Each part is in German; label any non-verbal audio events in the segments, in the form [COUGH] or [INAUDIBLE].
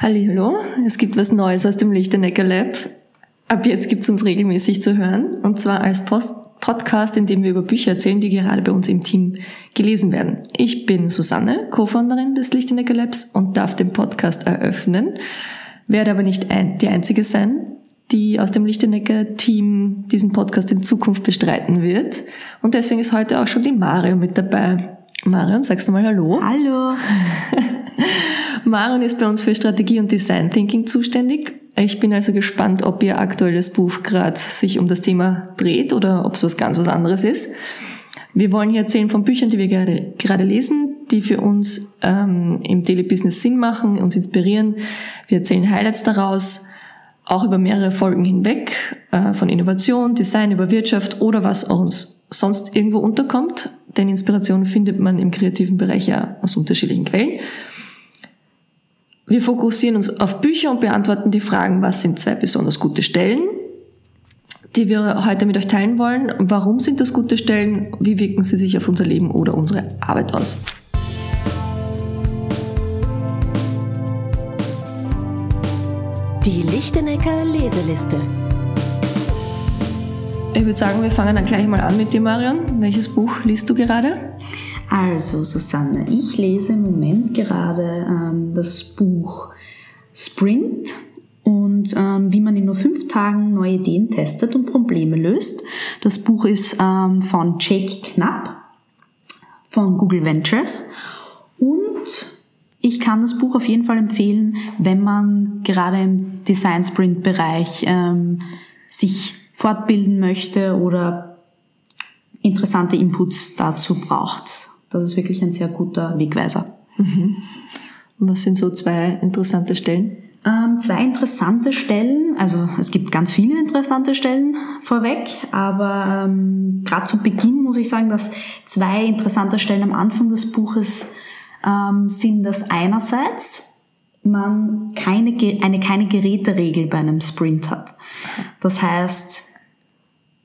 Hallo, es gibt was Neues aus dem Lichtenecker Lab. Ab jetzt gibt es uns regelmäßig zu hören und zwar als Post Podcast, in dem wir über Bücher erzählen, die gerade bei uns im Team gelesen werden. Ich bin Susanne, Co-Founderin des Lichtenecker Labs und darf den Podcast eröffnen, werde aber nicht ein, die einzige sein, die aus dem Lichtenecker Team diesen Podcast in Zukunft bestreiten wird. Und deswegen ist heute auch schon die Mario mit dabei. Marion, sagst du mal Hallo? Hallo. [LAUGHS] Marion ist bei uns für Strategie und Design Thinking zuständig. Ich bin also gespannt, ob ihr aktuelles Buch gerade sich um das Thema dreht oder ob es was ganz was anderes ist. Wir wollen hier erzählen von Büchern, die wir gerade, gerade lesen, die für uns ähm, im Daily Business Sinn machen, uns inspirieren. Wir erzählen Highlights daraus, auch über mehrere Folgen hinweg, äh, von Innovation, Design über Wirtschaft oder was uns sonst irgendwo unterkommt. Denn Inspiration findet man im kreativen Bereich ja aus unterschiedlichen Quellen. Wir fokussieren uns auf Bücher und beantworten die Fragen, was sind zwei besonders gute Stellen, die wir heute mit euch teilen wollen. Warum sind das gute Stellen? Wie wirken sie sich auf unser Leben oder unsere Arbeit aus? Die Lichtenecker Leseliste. Ich würde sagen, wir fangen dann gleich mal an mit dir, Marion. Welches Buch liest du gerade? Also, Susanne, ich lese im Moment gerade ähm, das Buch Sprint und ähm, wie man in nur fünf Tagen neue Ideen testet und Probleme löst. Das Buch ist ähm, von Jake Knapp von Google Ventures und ich kann das Buch auf jeden Fall empfehlen, wenn man gerade im Design Sprint Bereich ähm, sich fortbilden möchte oder interessante Inputs dazu braucht das ist wirklich ein sehr guter Wegweiser. Mhm. Was sind so zwei interessante Stellen? Ähm, zwei interessante Stellen, also es gibt ganz viele interessante Stellen vorweg, aber ähm, gerade zu Beginn muss ich sagen, dass zwei interessante Stellen am Anfang des Buches ähm, sind, dass einerseits man keine, eine keine Geräteregel bei einem Sprint hat. Das heißt,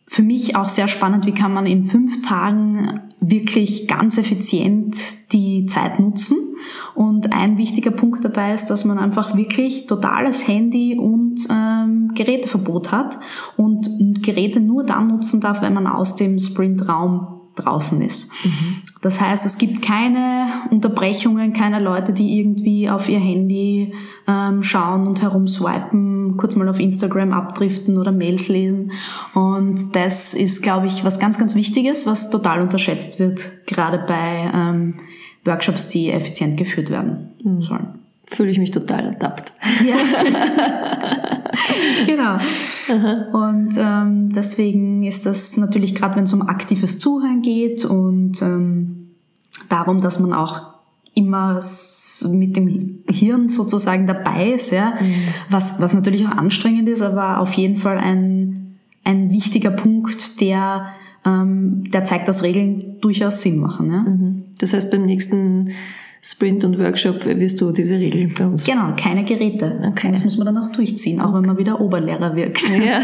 für mich auch sehr spannend, wie kann man in fünf Tagen wirklich ganz effizient die Zeit nutzen. Und ein wichtiger Punkt dabei ist, dass man einfach wirklich totales Handy und ähm, Geräteverbot hat und Geräte nur dann nutzen darf, wenn man aus dem Sprintraum draußen ist. Mhm. Das heißt, es gibt keine Unterbrechungen, keine Leute, die irgendwie auf ihr Handy ähm, schauen und herumswipen, kurz mal auf Instagram abdriften oder Mails lesen. Und das ist, glaube ich, was ganz, ganz Wichtiges, was total unterschätzt wird, gerade bei ähm, Workshops, die effizient geführt werden mhm. sollen fühle ich mich total ertappt. Ja. [LAUGHS] genau. Und ähm, deswegen ist das natürlich gerade, wenn es um aktives Zuhören geht und ähm, darum, dass man auch immer mit dem Hirn sozusagen dabei ist, ja, mhm. was, was natürlich auch anstrengend ist, aber auf jeden Fall ein, ein wichtiger Punkt, der, ähm, der zeigt, dass Regeln durchaus Sinn machen. Ja. Mhm. Das heißt, beim nächsten Sprint und Workshop wirst du diese Regeln bei uns. Genau, keine Geräte. Okay. Das muss man dann auch durchziehen, auch okay. wenn man wieder Oberlehrer wirkt. [LAUGHS] Ja.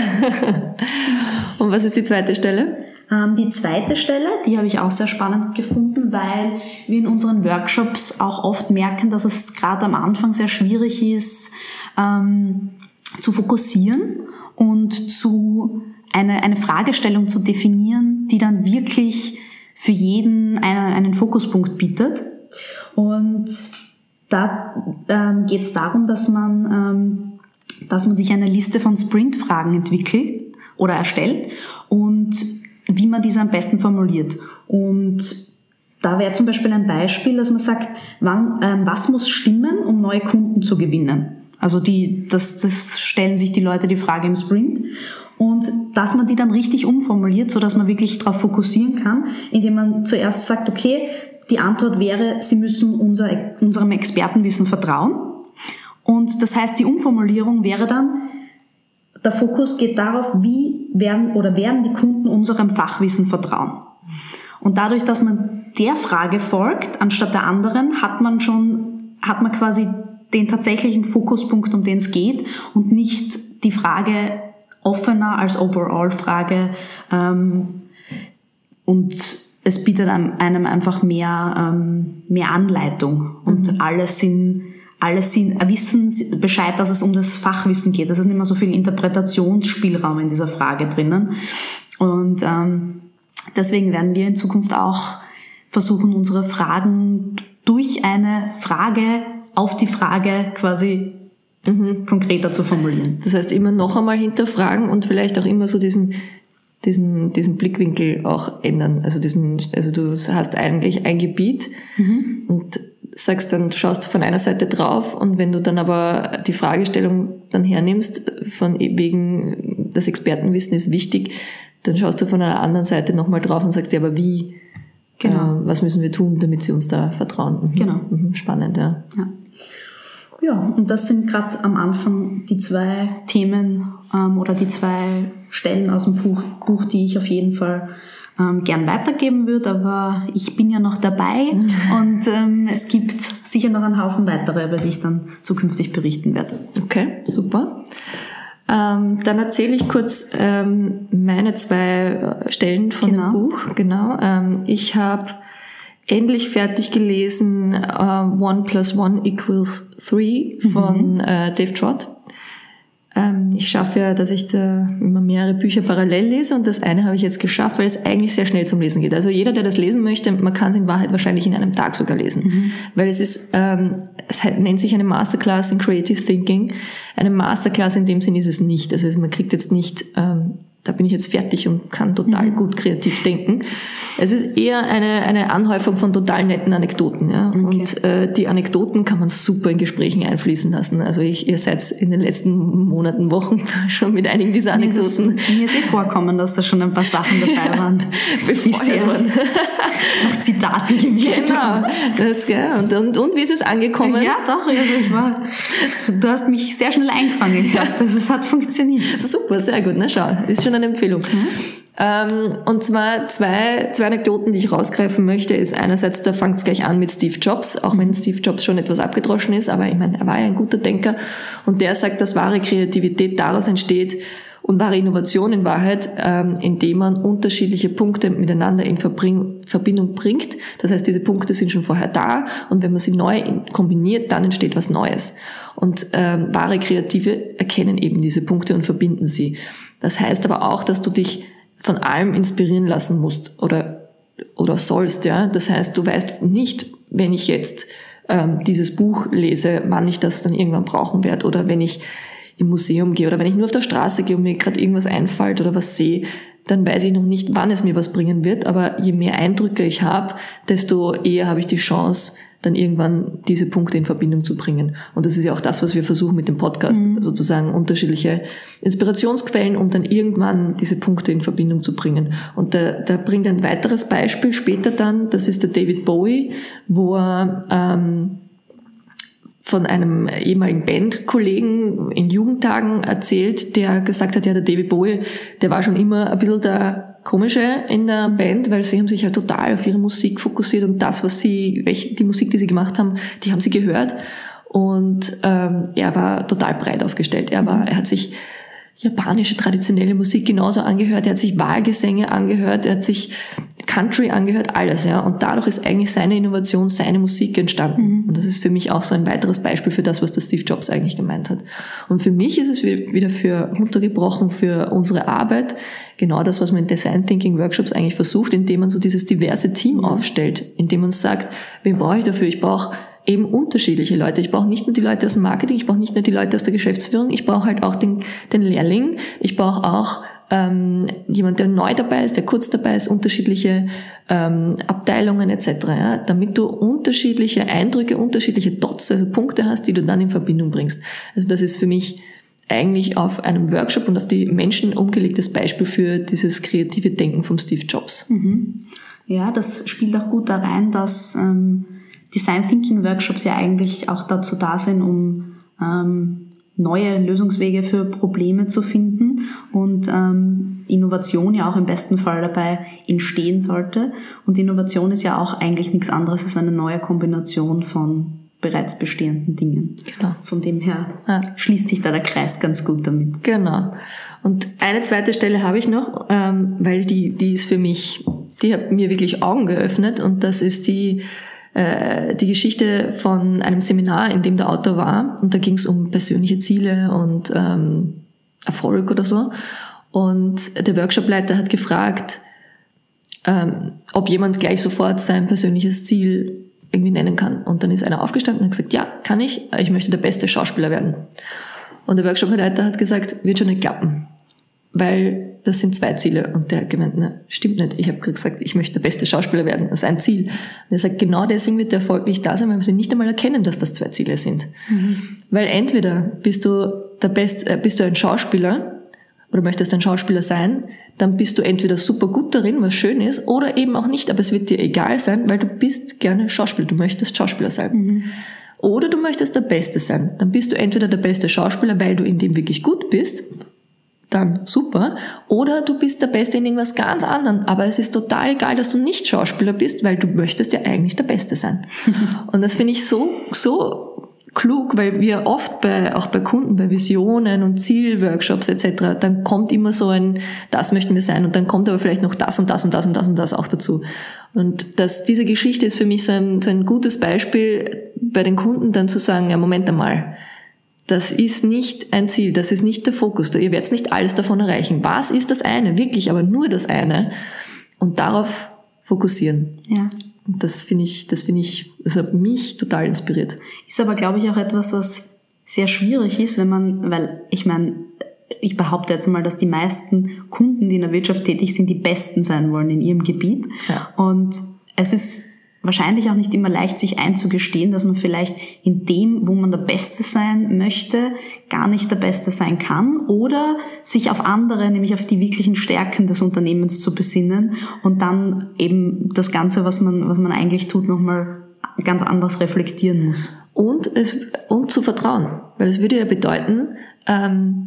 und was ist die zweite Stelle? Ähm, die zweite Stelle, die habe ich auch sehr spannend gefunden, weil wir in unseren Workshops auch oft merken, dass es gerade am Anfang sehr schwierig ist, ähm, zu fokussieren und zu eine, eine Fragestellung zu definieren, die dann wirklich für jeden einen, einen Fokuspunkt bietet. Und da ähm, geht es darum, dass man, ähm, dass man sich eine Liste von Sprint-Fragen entwickelt oder erstellt und wie man diese am besten formuliert. Und da wäre zum Beispiel ein Beispiel, dass man sagt, wann, ähm, was muss stimmen, um neue Kunden zu gewinnen? Also die, das, das stellen sich die Leute die Frage im Sprint. Und dass man die dann richtig umformuliert, so dass man wirklich darauf fokussieren kann, indem man zuerst sagt, okay, die Antwort wäre, Sie müssen unser, unserem Expertenwissen vertrauen. Und das heißt, die Umformulierung wäre dann, der Fokus geht darauf, wie werden oder werden die Kunden unserem Fachwissen vertrauen. Und dadurch, dass man der Frage folgt, anstatt der anderen, hat man schon, hat man quasi den tatsächlichen Fokuspunkt, um den es geht und nicht die Frage offener als Overall-Frage. Ähm, und es bietet einem einfach mehr, ähm, mehr Anleitung und mhm. alle sind alle sind, wissen Bescheid, dass es um das Fachwissen geht. Es ist nicht mehr so viel Interpretationsspielraum in dieser Frage drinnen. Und ähm, deswegen werden wir in Zukunft auch versuchen, unsere Fragen durch eine Frage auf die Frage quasi mhm. konkreter zu formulieren. Das heißt, immer noch einmal hinterfragen und vielleicht auch immer so diesen, diesen, diesen Blickwinkel auch ändern. Also diesen, also du hast eigentlich ein Gebiet mhm. und sagst dann, schaust von einer Seite drauf und wenn du dann aber die Fragestellung dann hernimmst, von wegen das Expertenwissen ist wichtig, dann schaust du von einer anderen Seite nochmal drauf und sagst, ja, aber wie, genau. Äh, was müssen wir tun, damit sie uns da vertrauen? Mhm. Genau. Mhm. Spannend, ja. ja. Ja, und das sind gerade am Anfang die zwei Themen ähm, oder die zwei Stellen aus dem Buch, Buch die ich auf jeden Fall ähm, gern weitergeben würde, aber ich bin ja noch dabei [LAUGHS] und ähm, es gibt sicher noch einen Haufen weitere, über die ich dann zukünftig berichten werde. Okay, super. Ähm, dann erzähle ich kurz ähm, meine zwei äh, Stellen von genau. dem Buch. Genau. Ähm, ich habe endlich fertig gelesen uh, One plus One equals Three von mhm. äh, Dave Trott. Ähm, ich schaffe ja, dass ich da immer mehrere Bücher parallel lese und das eine habe ich jetzt geschafft, weil es eigentlich sehr schnell zum Lesen geht. Also jeder, der das lesen möchte, man kann es in Wahrheit wahrscheinlich in einem Tag sogar lesen, mhm. weil es ist, ähm, es nennt sich eine Masterclass in Creative Thinking. Eine Masterclass in dem Sinn ist es nicht. Also man kriegt jetzt nicht ähm, da bin ich jetzt fertig und kann total mhm. gut kreativ denken. Es ist eher eine, eine Anhäufung von total netten Anekdoten. Ja? Okay. Und äh, die Anekdoten kann man super in Gesprächen einfließen lassen. Also ich, ihr seid in den letzten Monaten, Wochen [LAUGHS] schon mit einigen dieser Anekdoten. Mir ist, mir ist eh vorkommen, dass da schon ein paar Sachen dabei [LAUGHS] waren. Befeuert nach [LAUGHS] Zitaten gewählt Genau. Das, gell? Und, und, und wie ist es angekommen? Ja, doch. Also ich war, du hast mich sehr schnell eingefangen gehabt. Also es hat funktioniert. Super, sehr gut. Na schau, ist schon eine Empfehlung. Mhm. Ähm, und zwar zwei, zwei Anekdoten, die ich rausgreifen möchte, ist einerseits, da fängt es gleich an mit Steve Jobs, auch wenn Steve Jobs schon etwas abgedroschen ist, aber ich meine, er war ja ein guter Denker und der sagt, dass wahre Kreativität daraus entsteht und wahre Innovation in Wahrheit, ähm, indem man unterschiedliche Punkte miteinander in Verbring Verbindung bringt. Das heißt, diese Punkte sind schon vorher da und wenn man sie neu kombiniert, dann entsteht was Neues. Und ähm, wahre Kreative erkennen eben diese Punkte und verbinden sie. Das heißt aber auch, dass du dich von allem inspirieren lassen musst oder, oder sollst. Ja? Das heißt, du weißt nicht, wenn ich jetzt ähm, dieses Buch lese, wann ich das dann irgendwann brauchen werde oder wenn ich im Museum gehe oder wenn ich nur auf der Straße gehe und mir gerade irgendwas einfällt oder was sehe, dann weiß ich noch nicht, wann es mir was bringen wird. Aber je mehr Eindrücke ich habe, desto eher habe ich die Chance, dann irgendwann diese Punkte in Verbindung zu bringen. Und das ist ja auch das, was wir versuchen mit dem Podcast, mhm. sozusagen unterschiedliche Inspirationsquellen, um dann irgendwann diese Punkte in Verbindung zu bringen. Und da, da bringt ein weiteres Beispiel später dann, das ist der David Bowie, wo er ähm, von einem ehemaligen Bandkollegen in Jugendtagen erzählt, der gesagt hat, ja, der David Bowie, der war schon immer ein bisschen der Komische in der Band, weil sie haben sich ja total auf ihre Musik fokussiert und das, was sie, welche, die Musik, die sie gemacht haben, die haben sie gehört. Und ähm, er war total breit aufgestellt. Er war, er hat sich japanische traditionelle Musik genauso angehört, er hat sich Wahlgesänge angehört, er hat sich Country angehört, alles, ja. Und dadurch ist eigentlich seine Innovation, seine Musik entstanden. Mhm. Und das ist für mich auch so ein weiteres Beispiel für das, was der Steve Jobs eigentlich gemeint hat. Und für mich ist es wieder für runtergebrochen für unsere Arbeit genau das, was man in Design Thinking Workshops eigentlich versucht, indem man so dieses diverse Team aufstellt, indem man sagt, wen brauche ich dafür? Ich brauche eben unterschiedliche Leute. Ich brauche nicht nur die Leute aus dem Marketing, ich brauche nicht nur die Leute aus der Geschäftsführung, ich brauche halt auch den, den Lehrling, ich brauche auch ähm, jemand, der neu dabei ist, der kurz dabei ist, unterschiedliche ähm, Abteilungen etc., ja, damit du unterschiedliche Eindrücke, unterschiedliche Dots, also Punkte hast, die du dann in Verbindung bringst. Also das ist für mich eigentlich auf einem Workshop und auf die Menschen umgelegtes Beispiel für dieses kreative Denken vom Steve Jobs. Mhm. Ja, das spielt auch gut da rein, dass ähm, Design Thinking Workshops ja eigentlich auch dazu da sind, um ähm, neue Lösungswege für Probleme zu finden und ähm, Innovation ja auch im besten Fall dabei entstehen sollte. Und Innovation ist ja auch eigentlich nichts anderes als eine neue Kombination von bereits bestehenden Dingen. Genau. Von dem her ja. schließt sich da der Kreis ganz gut damit. Genau. Und eine zweite Stelle habe ich noch, ähm, weil die, die ist für mich, die hat mir wirklich Augen geöffnet und das ist die äh, die Geschichte von einem Seminar, in dem der Autor war. Und da ging es um persönliche Ziele und ähm, Erfolg oder so. Und der Workshopleiter hat gefragt, ähm, ob jemand gleich sofort sein persönliches Ziel irgendwie nennen kann. Und dann ist einer aufgestanden und hat gesagt, ja, kann ich, ich möchte der beste Schauspieler werden. Und der Workshopleiter hat gesagt, wird schon nicht klappen, weil das sind zwei Ziele. Und der hat gemeint, na, stimmt nicht. Ich habe gesagt, ich möchte der beste Schauspieler werden. Das ist ein Ziel. Und er sagt, genau deswegen wird der Erfolg nicht da sein, weil wir nicht einmal erkennen, dass das zwei Ziele sind. Mhm. Weil entweder bist du der Best, äh, bist du ein Schauspieler oder möchtest ein Schauspieler sein, dann bist du entweder super gut darin, was schön ist, oder eben auch nicht, aber es wird dir egal sein, weil du bist gerne Schauspieler, du möchtest Schauspieler sein. Mhm. Oder du möchtest der Beste sein. Dann bist du entweder der beste Schauspieler, weil du in dem wirklich gut bist, dann super. Oder du bist der Beste in irgendwas ganz anderem. Aber es ist total egal, dass du nicht Schauspieler bist, weil du möchtest ja eigentlich der Beste sein. [LAUGHS] Und das finde ich so, so klug, weil wir oft bei, auch bei Kunden, bei Visionen und Zielworkshops etc., dann kommt immer so ein, das möchten wir sein und dann kommt aber vielleicht noch das und das und das und das und das auch dazu. Und das, diese Geschichte ist für mich so ein, so ein gutes Beispiel, bei den Kunden dann zu sagen, ja, Moment einmal, das ist nicht ein Ziel, das ist nicht der Fokus, ihr werdet nicht alles davon erreichen. Was ist das eine? Wirklich, aber nur das eine. Und darauf fokussieren. Ja. Und das finde ich, das finde ich, das hat mich total inspiriert. Ist aber, glaube ich, auch etwas, was sehr schwierig ist, wenn man, weil ich meine, ich behaupte jetzt mal, dass die meisten Kunden, die in der Wirtschaft tätig sind, die Besten sein wollen in ihrem Gebiet. Ja. Und es ist wahrscheinlich auch nicht immer leicht, sich einzugestehen, dass man vielleicht in dem, wo man der Beste sein möchte, gar nicht der Beste sein kann oder sich auf andere, nämlich auf die wirklichen Stärken des Unternehmens zu besinnen und dann eben das Ganze, was man, was man eigentlich tut, nochmal ganz anders reflektieren muss. Und es, und zu vertrauen. Weil es würde ja bedeuten, ähm,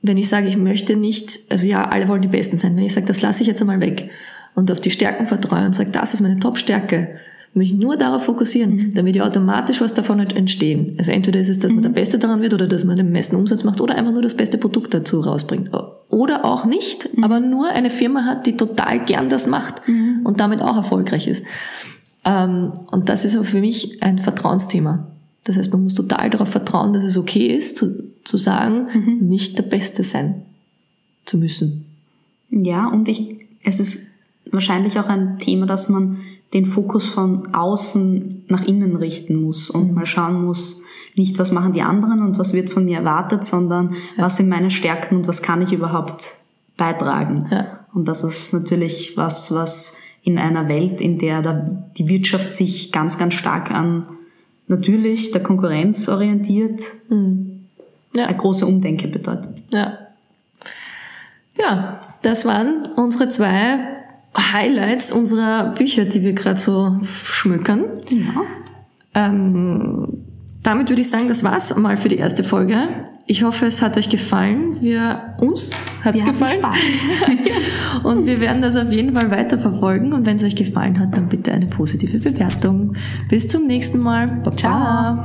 wenn ich sage, ich möchte nicht, also ja, alle wollen die Besten sein, wenn ich sage, das lasse ich jetzt einmal weg und auf die Stärken vertraue und sage, das ist meine Top-Stärke, mich nur darauf fokussieren, mhm. dann wird ja automatisch was davon entstehen. Also entweder ist es, dass man der mhm. Beste daran wird oder dass man den meisten Umsatz macht oder einfach nur das beste Produkt dazu rausbringt. Oder auch nicht, mhm. aber nur eine Firma hat, die total gern das macht mhm. und damit auch erfolgreich ist. Ähm, und das ist aber für mich ein Vertrauensthema. Das heißt, man muss total darauf vertrauen, dass es okay ist, zu, zu sagen, mhm. nicht der Beste sein zu müssen. Ja, und ich, es ist wahrscheinlich auch ein Thema, dass man den Fokus von außen nach innen richten muss und mhm. mal schauen muss, nicht was machen die anderen und was wird von mir erwartet, sondern ja. was sind meine Stärken und was kann ich überhaupt beitragen. Ja. Und das ist natürlich was, was in einer Welt, in der die Wirtschaft sich ganz, ganz stark an natürlich der Konkurrenz orientiert, mhm. ja. eine große Umdenke bedeutet. Ja. Ja, das waren unsere zwei Highlights unserer Bücher, die wir gerade so schmückern. Ja. Ähm, damit würde ich sagen, das war's mal für die erste Folge. Ich hoffe, es hat euch gefallen. Wir, uns hat's wir gefallen. [LAUGHS] und wir werden das auf jeden Fall weiterverfolgen. Und wenn es euch gefallen hat, dann bitte eine positive Bewertung. Bis zum nächsten Mal. Baba. Ciao.